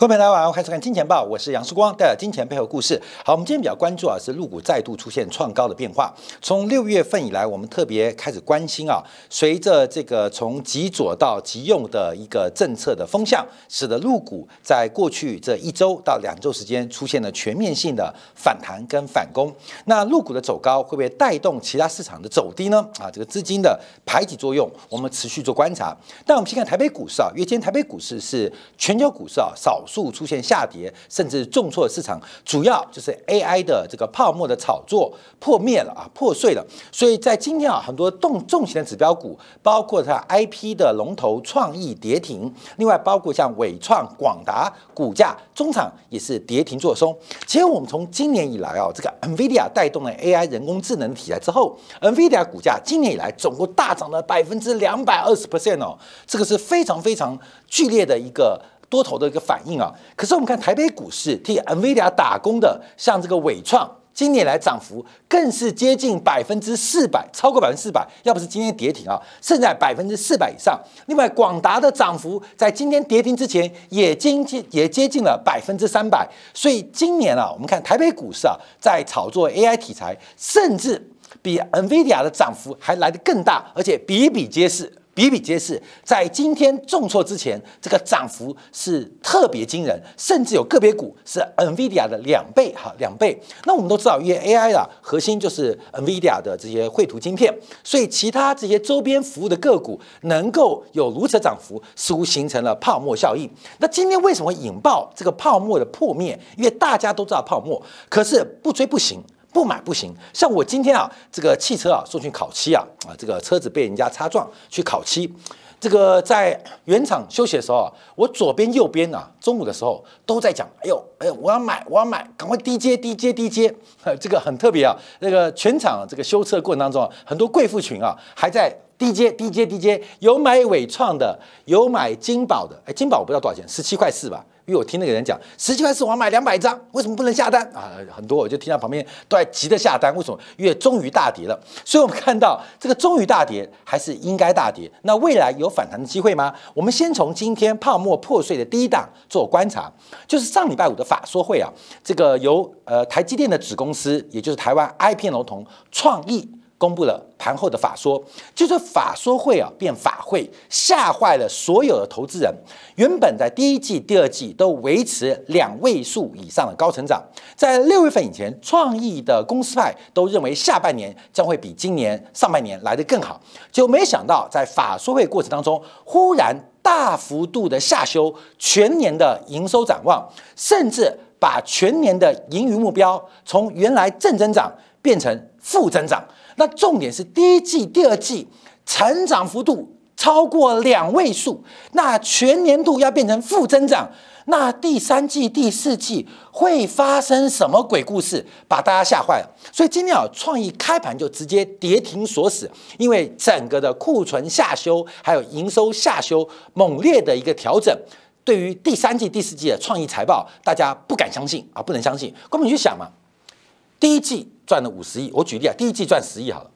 各位朋友，大家好，欢迎收看《金钱报》，我是杨世光，带来金钱背后故事。好，我们今天比较关注啊，是陆股再度出现创高的变化。从六月份以来，我们特别开始关心啊，随着这个从极左到极右的一个政策的风向，使得陆股在过去这一周到两周时间出现了全面性的反弹跟反攻。那陆股的走高会不会带动其他市场的走低呢？啊，这个资金的排挤作用，我们持续做观察。但我们先看台北股市啊，因为今天台北股市是全球股市啊少。数出现下跌，甚至重挫市场，主要就是 AI 的这个泡沫的炒作破灭了啊，破碎了。所以在今天啊，很多动重型的指标股，包括它 IP 的龙头创意跌停，另外包括像伟创、广达股价中场也是跌停做松。其实我们从今年以来啊，这个 NVIDIA 带动了 AI 人工智能的题材之后，NVIDIA 股价今年以来总共大涨了百分之两百二十 percent 哦，这个是非常非常剧烈的一个。多头的一个反应啊，可是我们看台北股市替 NVIDIA 打工的，像这个伟创，今年来涨幅更是接近百分之四百，超过百分之四百。要不是今天跌停啊，剩在百分之四百以上。另外，广达的涨幅在今天跌停之前也接近也接近了百分之三百。所以今年啊，我们看台北股市啊，在炒作 AI 题材，甚至比 NVIDIA 的涨幅还来得更大，而且比比皆是。比比皆是，在今天重挫之前，这个涨幅是特别惊人，甚至有个别股是 NVIDIA 的两倍，哈，两倍。那我们都知道，因为 AI 啊，核心就是 NVIDIA 的这些绘图晶片，所以其他这些周边服务的个股能够有如此涨幅，似乎形成了泡沫效应。那今天为什么引爆这个泡沫的破灭？因为大家都知道泡沫，可是不追不行。不买不行，像我今天啊，这个汽车啊送去烤漆啊，啊，这个车子被人家擦撞去烤漆，这个在原厂休息的时候啊，我左边右边啊，中午的时候都在讲，哎呦，哎呦，我要买，我要买，赶快低接低接低接，这个很特别啊，那个全场这个修车过程当中啊，很多贵妇群啊还在低接低接低接，有买伟创的，有买金宝的，哎，金宝我不知道多少钱，十七块四吧。因为我听那个人讲，十七块四我要买两百张，为什么不能下单啊？很多我就听到旁边都在急着下单，为什么？因为终于大跌了，所以我们看到这个终于大跌还是应该大跌。那未来有反弹的机会吗？我们先从今天泡沫破碎的第一档做观察，就是上礼拜五的法说会啊，这个由呃台积电的子公司，也就是台湾 IP 龙头创意。公布了盘后的法说，就是法说会啊变法会，吓坏了所有的投资人。原本在第一季、第二季都维持两位数以上的高成长，在六月份以前，创意的公司派都认为下半年将会比今年上半年来得更好，就没想到在法说会过程当中，忽然大幅度的下修全年的营收展望，甚至把全年的盈余目标从原来正增长变成负增长。那重点是第一季、第二季成长幅度超过两位数，那全年度要变成负增长，那第三季、第四季会发生什么鬼故事，把大家吓坏了。所以今天啊，创意开盘就直接跌停锁死，因为整个的库存下修，还有营收下修，猛烈的一个调整，对于第三季、第四季的创意财报，大家不敢相信啊，不能相信。根本去想嘛，第一季。赚了五十亿，我举例啊，第一季赚十亿好了，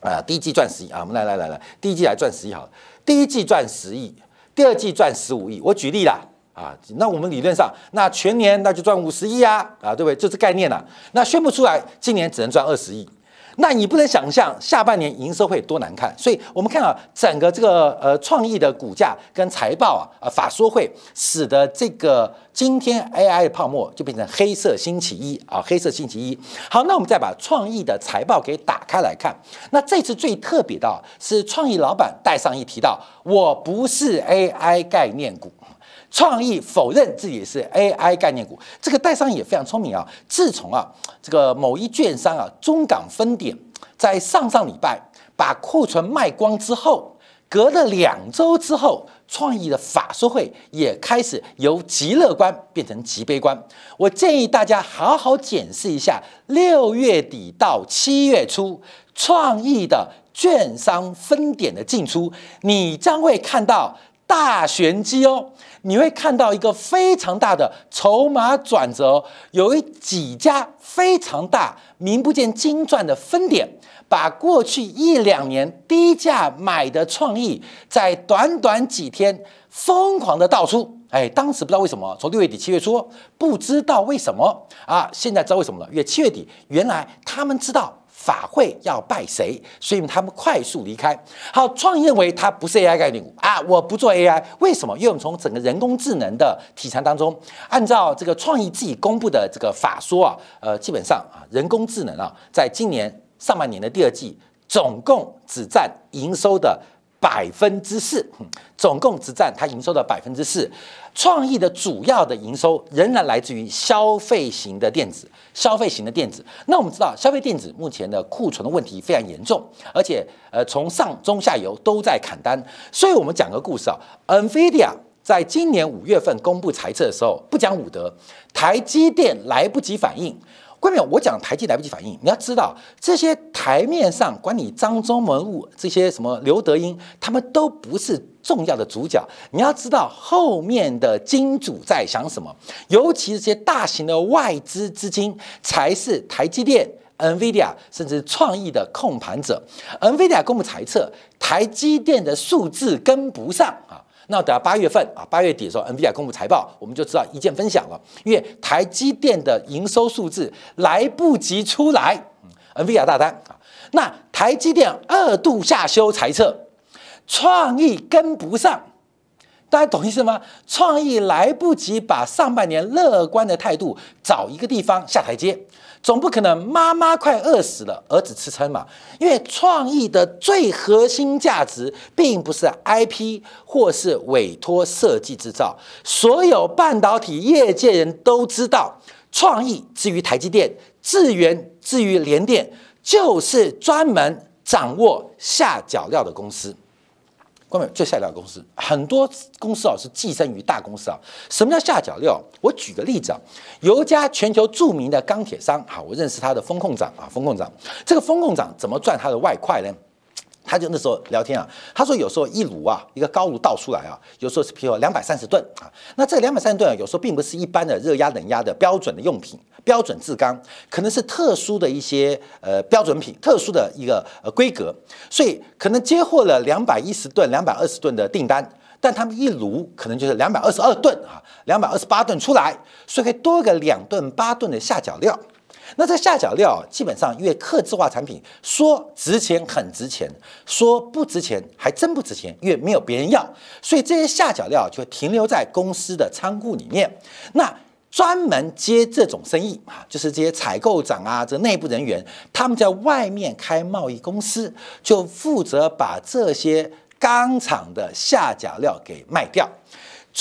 啊，第一季赚十亿啊，我们来来来来，第一季来赚十亿好了，第一季赚十亿，第二季赚十五亿，我举例啦，啊，那我们理论上，那全年那就赚五十亿啊，啊，对不对？就是概念了，那宣布出来，今年只能赚二十亿。那你不能想象下半年营收会多难看，所以我们看啊，整个这个呃创意的股价跟财报啊，呃法说会使得这个今天 AI 的泡沫就变成黑色星期一啊，黑色星期一。好，那我们再把创意的财报给打开来看，那这次最特别的是创意老板戴上一提到，我不是 AI 概念股。创意否认自己是 AI 概念股，这个代商也非常聪明啊。自从啊，这个某一券商啊，中港分点在上上礼拜把库存卖光之后，隔了两周之后，创意的法说会也开始由极乐观变成极悲观。我建议大家好好检视一下六月底到七月初创意的券商分点的进出，你将会看到。大玄机哦。你会看到一个非常大的筹码转折，有一几家非常大、名不见经传的分点，把过去一两年低价买的创意，在短短几天疯狂的倒出。哎，当时不知道为什么，从六月底七月初，不知道为什么啊，现在知道为什么了。因为七月底，原来他们知道。法会要拜谁，所以他们快速离开。好，创意认为它不是 AI 概念股啊，我不做 AI，为什么？因为我们从整个人工智能的题材当中，按照这个创意自己公布的这个法说啊，呃，基本上啊，人工智能啊，在今年上半年的第二季，总共只占营收的。百分之四，总共只占它营收的百分之四。创意的主要的营收仍然来自于消费型的电子，消费型的电子。那我们知道，消费电子目前的库存的问题非常严重，而且呃，从上中下游都在砍单。所以我们讲个故事啊，NVIDIA 在今年五月份公布财测的时候，不讲武德，台积电来不及反应。关键我讲台积来不及反应，你要知道这些台面上管你张忠谋物这些什么刘德英，他们都不是重要的主角。你要知道后面的金主在想什么，尤其这些大型的外资资金才是台积电、NVIDIA 甚至创意的控盘者。NVIDIA 公布猜测，台积电的数字跟不上啊。那等到八月份啊，八月底的时候，NVIDIA 公布财报，我们就知道一键分享了。因为台积电的营收数字来不及出来，NVIDIA 大单啊。那台积电二度下修财测，创意跟不上，大家懂意思吗？创意来不及把上半年乐观的态度找一个地方下台阶。总不可能妈妈快饿死了，儿子吃撑嘛？因为创意的最核心价值，并不是 IP 或是委托设计制造。所有半导体业界人都知道，创意至于台积电、智源至于联电，就是专门掌握下脚料的公司。关门就下脚料公司，很多公司啊是寄生于大公司啊。什么叫下脚料？我举个例子啊，有一家全球著名的钢铁商，好，我认识他的风控长啊，风控长，这个风控长怎么赚他的外快呢？他就那时候聊天啊，他说有时候一炉啊，一个高炉倒出来啊，有时候是譬如两百三十吨啊，那这两百三十吨啊，有时候并不是一般的热压冷压的标准的用品，标准制钢，可能是特殊的一些呃标准品，特殊的一个呃规格，所以可能接获了两百一十吨、两百二十吨的订单，但他们一炉可能就是两百二十二吨啊，两百二十八吨出来，所以可以多个两吨八吨的下脚料。那这下脚料基本上因为刻字化产品，说值钱很值钱，说不值钱还真不值钱，因为没有别人要，所以这些下脚料就停留在公司的仓库里面。那专门接这种生意啊，就是这些采购长啊，这内部人员，他们在外面开贸易公司，就负责把这些钢厂的下脚料给卖掉。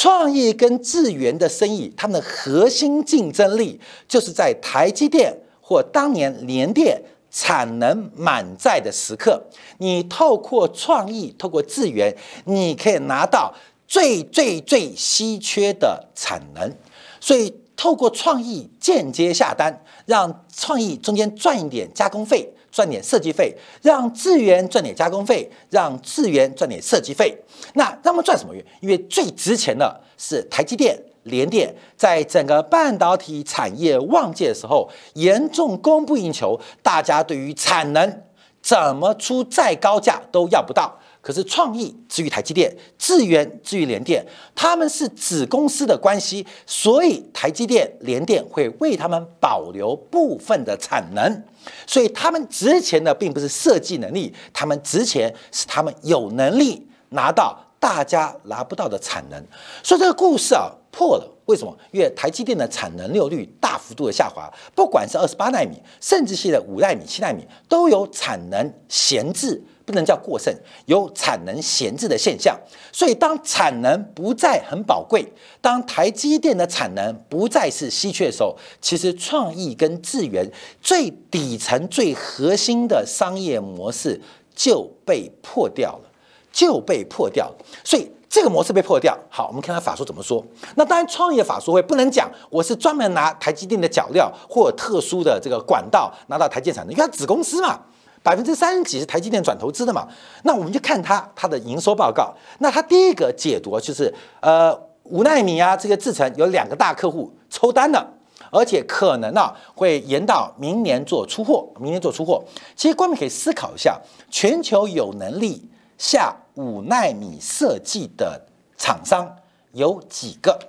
创意跟智源的生意，他们的核心竞争力就是在台积电或当年联电产能满载的时刻，你透过创意，透过智源，你可以拿到最最最稀缺的产能，所以透过创意间接下单，让创意中间赚一点加工费。赚点设计费，让智源赚点加工费，让智源赚点设计费。那让他们赚什么？因为最值钱的是台积电、联电，在整个半导体产业旺季的时候，严重供不应求，大家对于产能怎么出再高价都要不到。可是创意至于台积电，智源至于联电，他们是子公司的关系，所以台积电、联电会为他们保留部分的产能。所以他们值钱的并不是设计能力，他们值钱是他们有能力拿到大家拿不到的产能。所以这个故事啊破了，为什么？因为台积电的产能利用率大幅度的下滑，不管是二十八纳米，甚至现在五纳米、七纳米都有产能闲置。不能叫过剩，有产能闲置的现象。所以，当产能不再很宝贵，当台积电的产能不再是稀缺的时候，其实创意跟智源最底层、最核心的商业模式就被破掉了，就被破掉了。所以，这个模式被破掉。好，我们看看法说怎么说。那当然，创业法说会不能讲我是专门拿台积电的脚料或特殊的这个管道拿到台积产能，因为它子公司嘛。百分之三十几是台积电转投资的嘛？那我们就看它它的营收报告。那它第一个解读就是呃五纳米啊这个制程有两个大客户抽单了，而且可能啊会延到明年做出货，明年做出货。其实观众可以思考一下，全球有能力下五纳米设计的厂商有几个？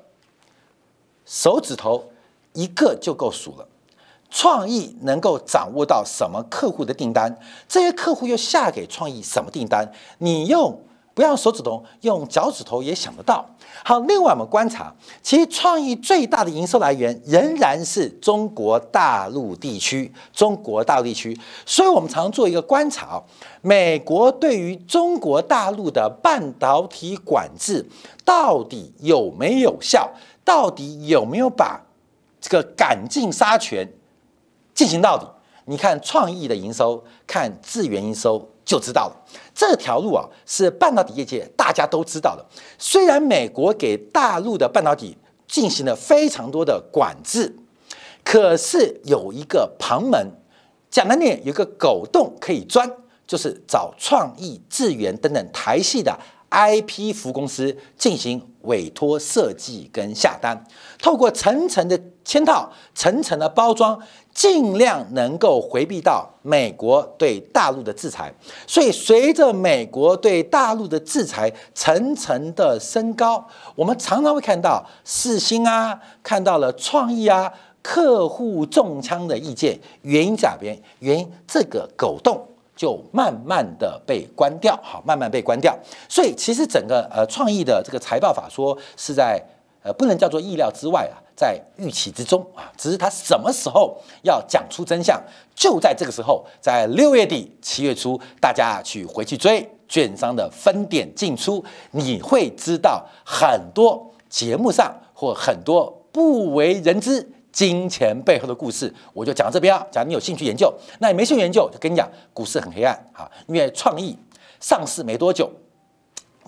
手指头一个就够数了。创意能够掌握到什么客户的订单，这些客户又下给创意什么订单？你用不要手指头，用脚趾头也想得到。好，另外我们观察，其实创意最大的营收来源仍然是中国大陆地区。中国大陆地区，所以我们常做一个观察：美国对于中国大陆的半导体管制到底有没有效？到底有没有把这个赶尽杀绝？进行到底，你看创意的营收，看智源营收就知道了。这条路啊，是半导体业界大家都知道的。虽然美国给大陆的半导体进行了非常多的管制，可是有一个旁门，讲难点，有个狗洞可以钻，就是找创意、智源等等台系的。IP 服务公司进行委托设计跟下单，透过层层的嵌套、层层的包装，尽量能够回避到美国对大陆的制裁。所以，随着美国对大陆的制裁层层的升高，我们常常会看到四星啊，看到了创意啊，客户中枪的意见。原因在哪边？原因这个狗洞。就慢慢的被关掉，好，慢慢被关掉。所以其实整个呃创意的这个财报法说是在呃不能叫做意料之外啊，在预期之中啊，只是他什么时候要讲出真相，就在这个时候，在六月底七月初，大家去回去追券商的分点进出，你会知道很多节目上或很多不为人知。金钱背后的故事，我就讲这边啊。假如你有兴趣研究，那你没兴趣研究，就跟你讲，股市很黑暗啊。因为创意上市没多久，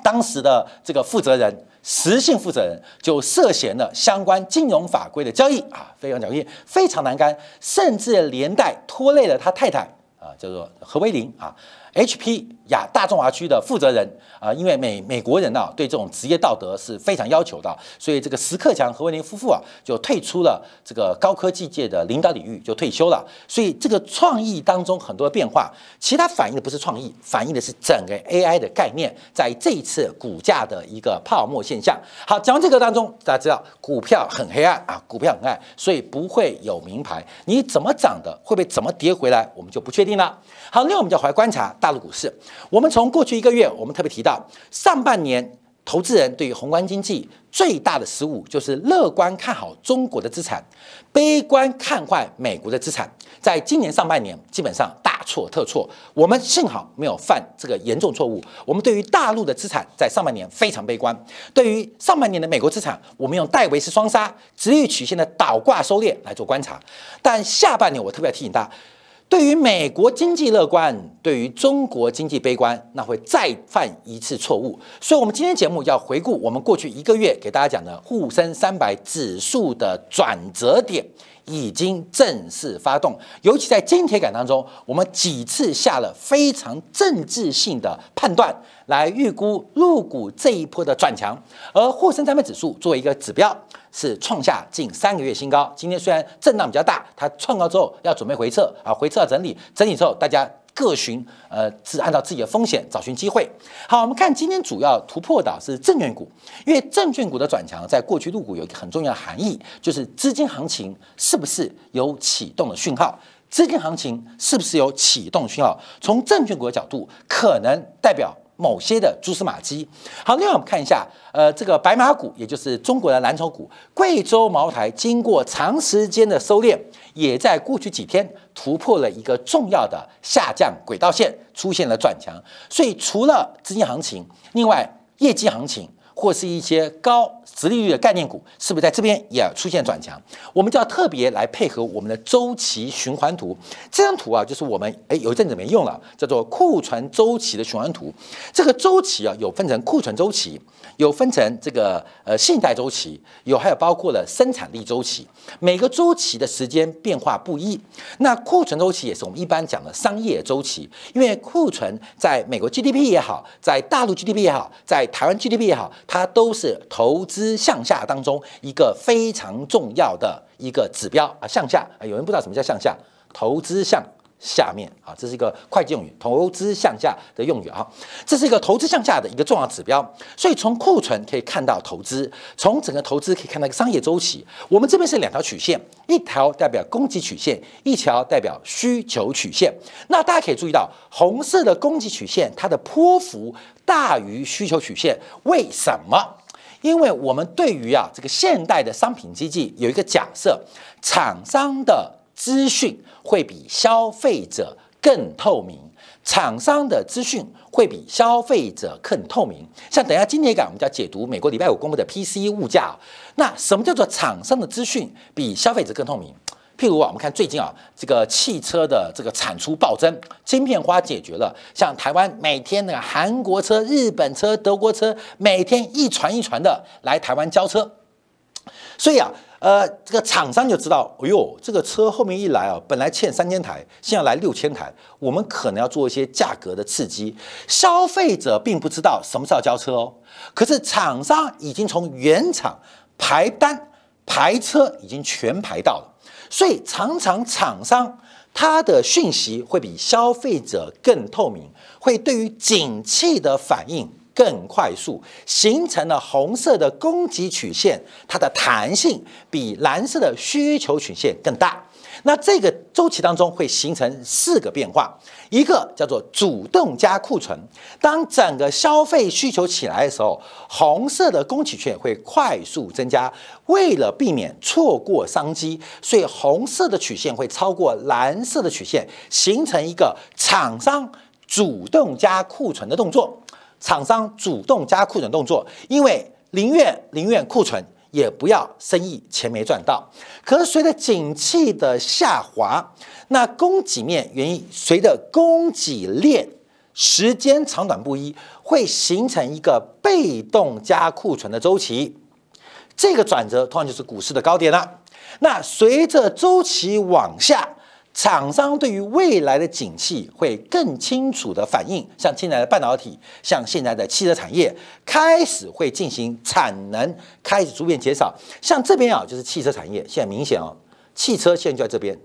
当时的这个负责人，实性负责人就涉嫌了相关金融法规的交易啊，非常交易非常难干，甚至连带拖累了他太太啊，叫做何威林啊。HP 亚大中华区的负责人啊，因为美美国人呢对这种职业道德是非常要求的，所以这个石克强何文林夫妇啊就退出了这个高科技界的领导领域，就退休了。所以这个创意当中很多的变化，其他反映的不是创意，反映的是整个 AI 的概念在这一次股价的一个泡沫现象。好，讲完这个当中，大家知道股票很黑暗啊，股票很暗，所以不会有名牌。你怎么涨的，会不会怎么跌回来，我们就不确定了。好，那我们就回来观察。大陆股市，我们从过去一个月，我们特别提到，上半年投资人对于宏观经济最大的失误，就是乐观看好中国的资产，悲观看坏美国的资产。在今年上半年，基本上大错特错。我们幸好没有犯这个严重错误。我们对于大陆的资产，在上半年非常悲观；对于上半年的美国资产，我们用戴维斯双杀、直率曲线的倒挂收敛来做观察。但下半年，我特别要提醒大家。对于美国经济乐观，对于中国经济悲观，那会再犯一次错误。所以，我们今天节目要回顾我们过去一个月给大家讲的沪深三百指数的转折点。已经正式发动，尤其在金铁杆当中，我们几次下了非常政治性的判断，来预估入股这一波的转强。而沪深三百指数作为一个指标，是创下近三个月新高。今天虽然震荡比较大，它创高之后要准备回撤啊，回撤要整理，整理之后大家。各寻呃，是按照自己的风险找寻机会。好，我们看今天主要突破的是证券股，因为证券股的转强，在过去入股有一个很重要的含义，就是资金行情是不是有启动的讯号？资金行情是不是有启动讯号？从证券股的角度，可能代表。某些的蛛丝马迹。好，另外我们看一下，呃，这个白马股，也就是中国的蓝筹股，贵州茅台，经过长时间的收敛，也在过去几天突破了一个重要的下降轨道线，出现了转强。所以，除了资金行情，另外业绩行情或是一些高殖利率的概念股是不是在这边也出现转强？我们就要特别来配合我们的周期循环图。这张图啊，就是我们哎有一阵子没用了，叫做库存周期的循环图。这个周期啊，有分成库存周期，有分成这个呃信贷周期，有还有包括了生产力周期。每个周期的时间变化不一。那库存周期也是我们一般讲的商业周期，因为库存在美国 GDP 也好，在大陆 GDP 也好，在台湾 GDP 也好，它都是投资向下当中一个非常重要的一个指标啊，向下啊，有人不知道什么叫向下，投资向。下面啊，这是一个会计用语，投资向下的用语啊，这是一个投资向下的一个重要指标。所以从库存可以看到投资，从整个投资可以看到一个商业周期。我们这边是两条曲线，一条代表供给曲线，一条代表需求曲线。那大家可以注意到，红色的供给曲线它的波幅大于需求曲线，为什么？因为我们对于啊这个现代的商品经济有一个假设，厂商的。资讯会比消费者更透明，厂商的资讯会比消费者更透明。像等一下今天讲，我们就要解读美国礼拜五公布的 P C 物价。那什么叫做厂商的资讯比消费者更透明？譬如啊，我们看最近啊，这个汽车的这个产出暴增，晶片花解决了。像台湾每天那个韩国车、日本车、德国车，每天一船一船的来台湾交车，所以啊。呃，这个厂商就知道，哎呦，这个车后面一来啊，本来欠三千台，现在来六千台，我们可能要做一些价格的刺激。消费者并不知道什么时候交车哦，可是厂商已经从原厂排单排车，已经全排到了，所以常常厂商它的讯息会比消费者更透明，会对于景气的反应。更快速形成了红色的供给曲线，它的弹性比蓝色的需求曲线更大。那这个周期当中会形成四个变化，一个叫做主动加库存。当整个消费需求起来的时候，红色的供给曲线会快速增加。为了避免错过商机，所以红色的曲线会超过蓝色的曲线，形成一个厂商主动加库存的动作。厂商主动加库存动作，因为宁愿宁愿库存，也不要生意钱没赚到。可是随着景气的下滑，那供给面原因随着供给链时间长短不一，会形成一个被动加库存的周期。这个转折通常就是股市的高点了。那随着周期往下。厂商对于未来的景气会更清楚的反应，像现在的半导体，像现在的汽车产业开始会进行产能开始逐渐减少。像这边啊，就是汽车产业，现在明显哦，汽车现在就在这边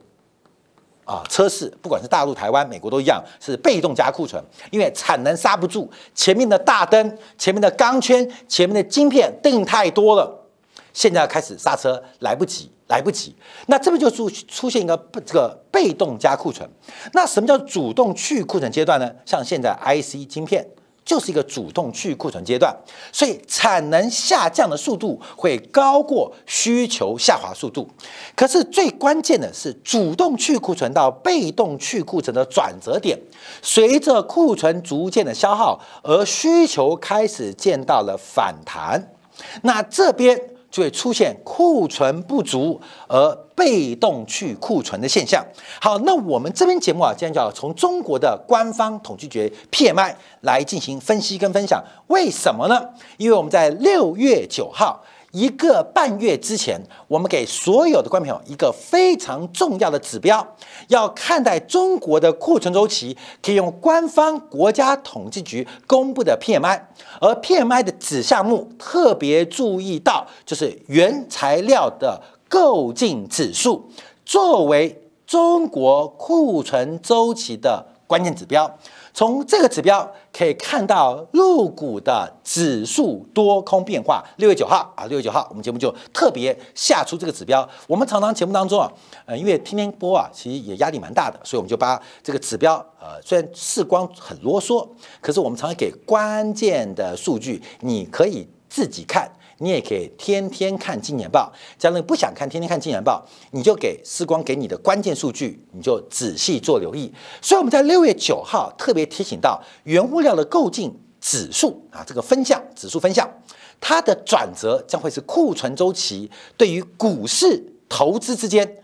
啊，车市不管是大陆、台湾、美国都一样，是被动加库存，因为产能刹不住，前面的大灯、前面的钢圈、前面的晶片订太多了，现在开始刹车来不及。来不及，那这边就出出现一个这个被动加库存。那什么叫主动去库存阶段呢？像现在 IC 晶片就是一个主动去库存阶段，所以产能下降的速度会高过需求下滑速度。可是最关键的是主动去库存到被动去库存的转折点，随着库存逐渐的消耗，而需求开始见到了反弹，那这边。就会出现库存不足而被动去库存的现象。好，那我们这边节目啊，今天就要从中国的官方统计局 PMI 来进行分析跟分享。为什么呢？因为我们在六月九号。一个半月之前，我们给所有的观众朋友一个非常重要的指标，要看待中国的库存周期，可以用官方国家统计局公布的 PMI，而 PMI 的子项目特别注意到，就是原材料的购进指数，作为中国库存周期的关键指标。从这个指标可以看到入股的指数多空变化。六月九号啊，六月九号，我们节目就特别下出这个指标。我们常常节目当中啊，呃，因为天天播啊，其实也压力蛮大的，所以我们就把这个指标，呃，虽然视光很啰嗦，可是我们常常给关键的数据，你可以自己看。你也可以天天看金年报，假如你不想看天天看金年报，你就给时光给你的关键数据，你就仔细做留意。所以我们在六月九号特别提醒到，原物料的购进指数啊，这个分项指数分项，它的转折将会是库存周期对于股市投资之间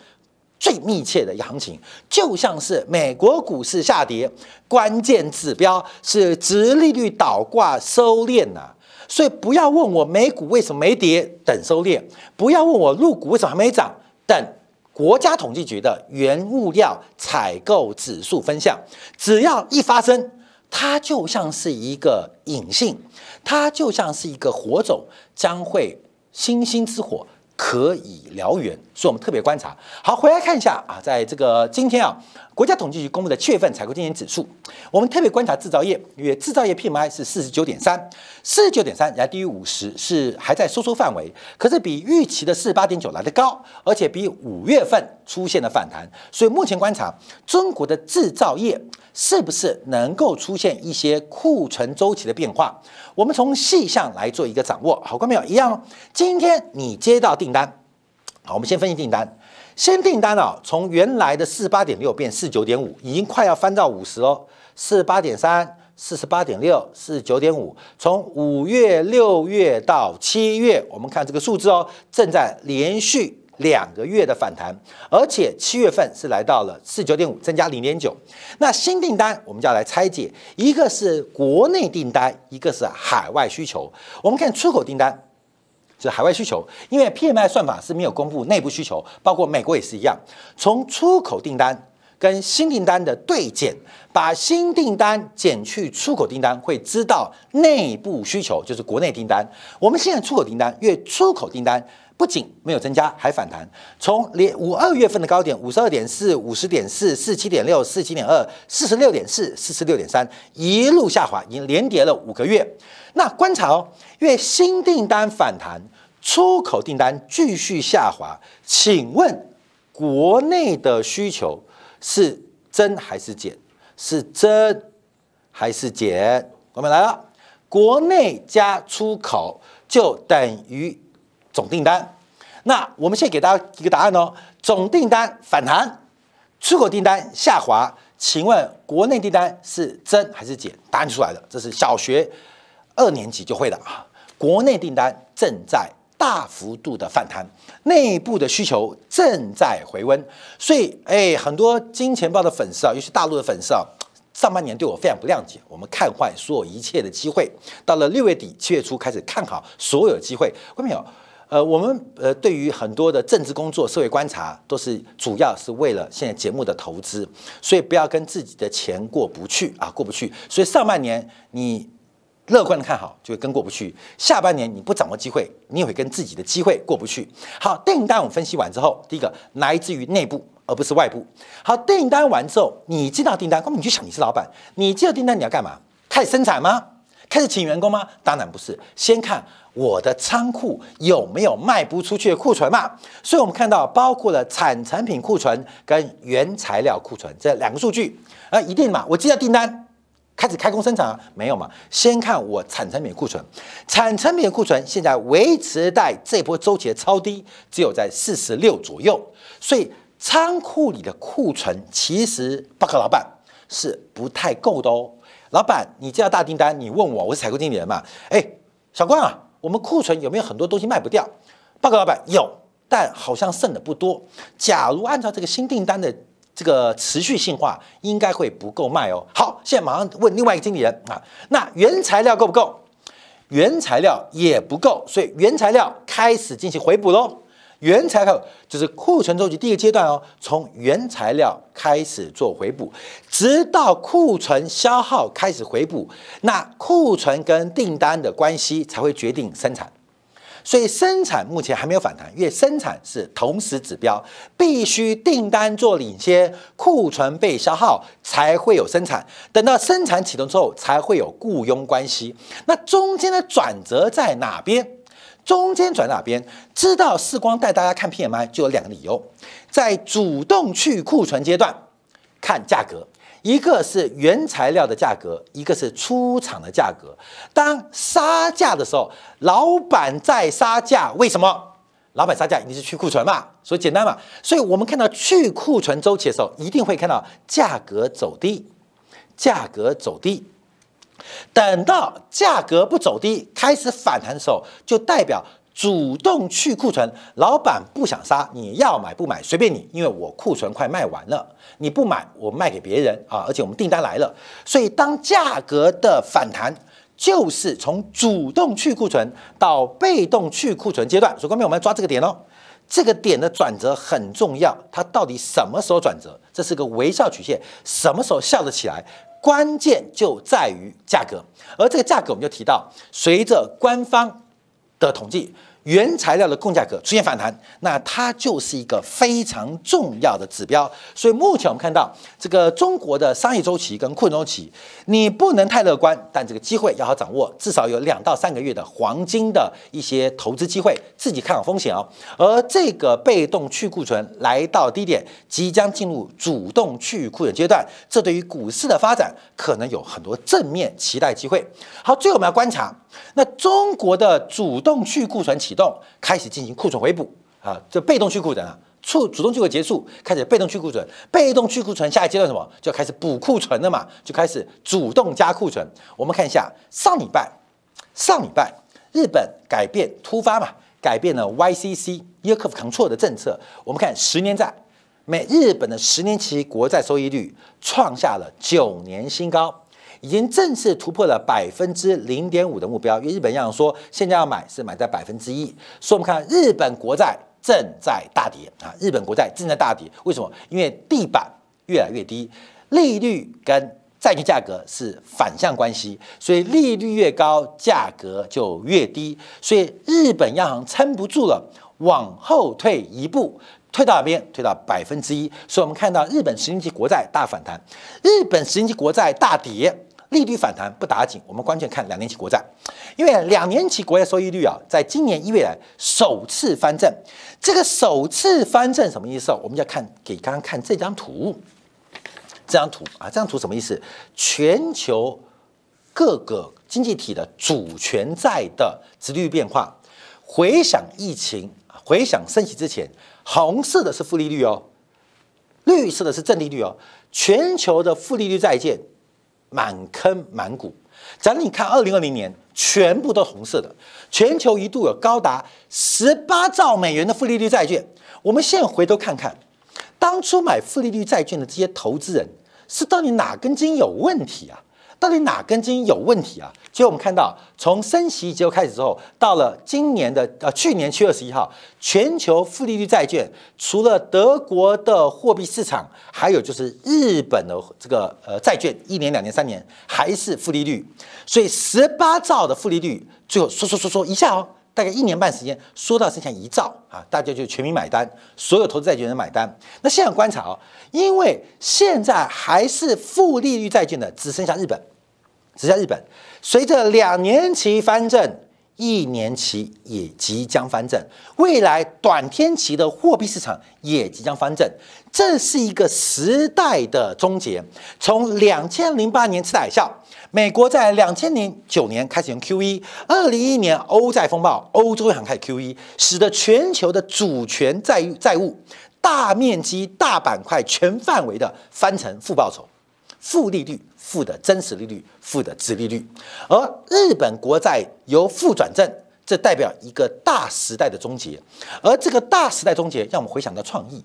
最密切的行情，就像是美国股市下跌，关键指标是直利率倒挂收敛呐。所以不要问我美股为什么没跌，等收敛；不要问我入股为什么还没涨，等国家统计局的原物料采购指数分项，只要一发生。它就像是一个隐性，它就像是一个火种，将会星星之火可以燎原，所以我们特别观察。好，回来看一下啊，在这个今天啊。国家统计局公布的七月份采购经理指数，我们特别观察制造业，因为制造业 PMI 是四十九点三，四十九点三，然低于五十，是还在收缩范围，可是比预期的四十八点九来的高，而且比五月份出现了反弹，所以目前观察中国的制造业是不是能够出现一些库存周期的变化？我们从细项来做一个掌握。好，观众朋友一样哦，今天你接到订单，好，我们先分析订单。新订单啊，从原来的四十八点六变四九点五，已经快要翻到五十哦。四十八点三、四十八点六、四十九点五，从五月、六月到七月，我们看这个数字哦，正在连续两个月的反弹，而且七月份是来到了四九点五，增加零点九。那新订单我们就要来拆解，一个是国内订单，一个是海外需求。我们看出口订单。是海外需求，因为 PMI 算法是没有公布内部需求，包括美国也是一样。从出口订单跟新订单的对减，把新订单减去出口订单，会知道内部需求就是国内订单。我们现在出口订单，越出口订单不仅没有增加，还反弹。从连五二月份的高点五十二点四、五十点四、四七点六、四七点二、四十六点四、四十六点三，一路下滑，已经连跌了五个月。那观察哦，因为新订单反弹。出口订单继续下滑，请问国内的需求是增还是减？是增还是减？我们来了，国内加出口就等于总订单。那我们现在给大家一个答案哦，总订单反弹，出口订单下滑，请问国内订单是增还是减？答案出来了，这是小学二年级就会的啊。国内订单正在。大幅度的反弹，内部的需求正在回温，所以哎，很多金钱豹的粉丝啊，尤其大陆的粉丝啊，上半年对我非常不谅解，我们看坏所有一切的机会，到了六月底七月初开始看好所有机会，看到没有？呃，我们呃对于很多的政治工作、社会观察，都是主要是为了现在节目的投资，所以不要跟自己的钱过不去啊，过不去。所以上半年你。乐观的看好就会跟过不去，下半年你不掌握机会，你也会跟自己的机会过不去。好，订单我们分析完之后，第一个来自于内部而不是外部。好，订单完之后，你接到订单，那么你就想你是老板，你接到订单你要干嘛？开始生产吗？开始请员工吗？当然不是，先看我的仓库有没有卖不出去的库存嘛。所以我们看到包括了产产品库存跟原材料库存这两个数据，啊，一定嘛，我接到订单。开始开工生产啊？没有嘛？先看我产成品库存，产成品库存现在维持在这波周期的超低，只有在四十六左右。所以仓库里的库存其实报告老板是不太够的哦。老板，你接到大订单，你问我，我是采购经理人嘛？哎，小关啊，我们库存有没有很多东西卖不掉？报告老板有，但好像剩的不多。假如按照这个新订单的。这个持续性化应该会不够卖哦。好，现在马上问另外一个经理人啊，那原材料够不够？原材料也不够，所以原材料开始进行回补喽。原材料就是库存周期第一个阶段哦，从原材料开始做回补，直到库存消耗开始回补，那库存跟订单的关系才会决定生产。所以生产目前还没有反弹，因为生产是同时指标，必须订单做领先，库存被消耗才会有生产。等到生产启动之后，才会有雇佣关系。那中间的转折在哪边？中间转哪边？知道世光带大家看 PMI 就有两个理由，在主动去库存阶段看价格。一个是原材料的价格，一个是出厂的价格。当杀价的时候，老板在杀价，为什么？老板杀价一定是去库存嘛，所以简单嘛。所以我们看到去库存周期的时候，一定会看到价格走低，价格走低。等到价格不走低，开始反弹的时候，就代表主动去库存。老板不想杀，你要买不买随便你，因为我库存快卖完了，你不买我卖给别人啊，而且我们订单来了。所以当价格的反弹，就是从主动去库存到被动去库存阶段。所以，后面我们要抓这个点哦，这个点的转折很重要，它到底什么时候转折？这是个微笑曲线，什么时候笑得起来？关键就在于价格，而这个价格我们就提到，随着官方的统计。原材料的供价格出现反弹，那它就是一个非常重要的指标。所以目前我们看到这个中国的商业周期跟库存周期，你不能太乐观，但这个机会要好掌握，至少有两到三个月的黄金的一些投资机会，自己看好风险哦。而这个被动去库存来到低点，即将进入主动去库存阶段，这对于股市的发展可能有很多正面期待机会。好，最后我们要观察。那中国的主动去库存启动，开始进行库存回补啊，这被动去库存啊，促主动去库结束，开始被动去库存，被动去库存下一阶段什么，就开始补库存了嘛，就开始主动加库存。我们看一下上礼拜，上礼拜日本改变突发嘛，改变了 YCC Yield Curve Control 的政策。我们看十年债，美日本的十年期国债收益率创下了九年新高。已经正式突破了百分之零点五的目标，因为日本央行说现在要买是买在百分之一，所以我们看日本国债正在大跌啊，日本国债正在大跌，为什么？因为地板越来越低，利率跟债券价格是反向关系，所以利率越高，价格就越低，所以日本央行撑不住了，往后退一步，退到哪边？退到百分之一，所以我们看到日本十年期国债大反弹，日本十年期国债大跌。利率反弹不打紧，我们关键看两年期国债，因为两年期国债收益率啊，在今年一月来首次翻正。这个首次翻正什么意思？我们要看给刚刚看这张图，这张图啊，这张图什么意思？全球各个经济体的主权债的殖利率变化，回想疫情，回想升息之前，红色的是负利率哦，绿色的是正利率哦，全球的负利率债券。满坑满谷，假如你看二零二零年，全部都红色的，全球一度有高达十八兆美元的负利率债券。我们现在回头看看，当初买负利率债券的这些投资人，是到底哪根筋有问题啊？到底哪根筋有问题啊？其实我们看到，从升息结构开始之后，到了今年的呃去年七月二十一号，全球负利率债券除了德国的货币市场，还有就是日本的这个呃债券，一年、两年、三年还是负利率。所以十八兆的负利率，最后说说说说一下哦，大概一年半时间，说到剩下一兆啊，大家就全民买单，所有投资债券人买单。那现在观察哦，因为现在还是负利率债券的，只剩下日本。只在日本，随着两年期翻正，一年期也即将翻正，未来短天期的货币市场也即将翻正，这是一个时代的终结。从两千零八年次贷海啸，美国在两千零九年开始用 QE，二零一一年欧债风暴，欧洲央行开始 QE，使得全球的主权债债务大面积、大板块、全范围的翻成负报酬、负利率。负的真实利率，负的值利率，而日本国债由负转正，这代表一个大时代的终结。而这个大时代终结，让我们回想到创意。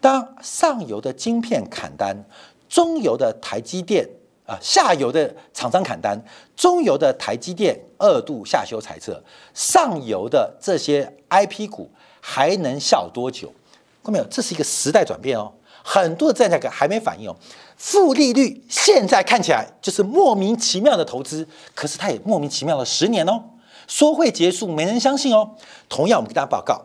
当上游的晶片砍单，中游的台积电啊，下游的厂商砍单，中游的台积电二度下修猜测，上游的这些 IP 股还能笑多久？看到没有？这是一个时代转变哦，很多的债价格还没反应哦。负利率现在看起来就是莫名其妙的投资，可是它也莫名其妙了十年哦，说会结束没人相信哦。同样，我们跟大家报告，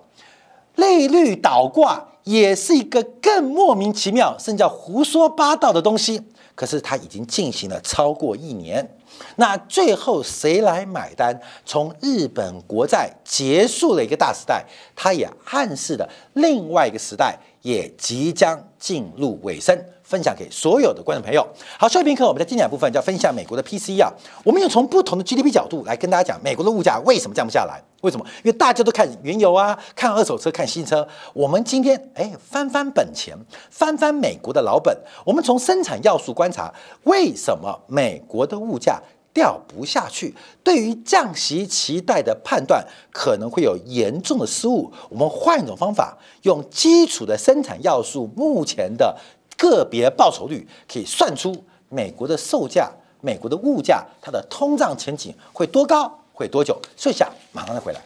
利率倒挂也是一个更莫名其妙，甚至叫胡说八道的东西。可是它已经进行了超过一年，那最后谁来买单？从日本国债结束了一个大时代，它也暗示了另外一个时代也即将进入尾声。分享给所有的观众朋友。好，下一篇课我们在精讲部分就要分享美国的 PCE 啊。我们用从不同的 GDP 角度来跟大家讲美国的物价为什么降不下来？为什么？因为大家都看原油啊，看二手车，看新车。我们今天哎翻翻本钱，翻翻美国的老本，我们从生产要素观察，为什么美国的物价掉不下去。对于降息期待的判断，可能会有严重的失误。我们换一种方法，用基础的生产要素，目前的个别报酬率，可以算出美国的售价、美国的物价，它的通胀前景会多高，会多久？睡下，马上再回来。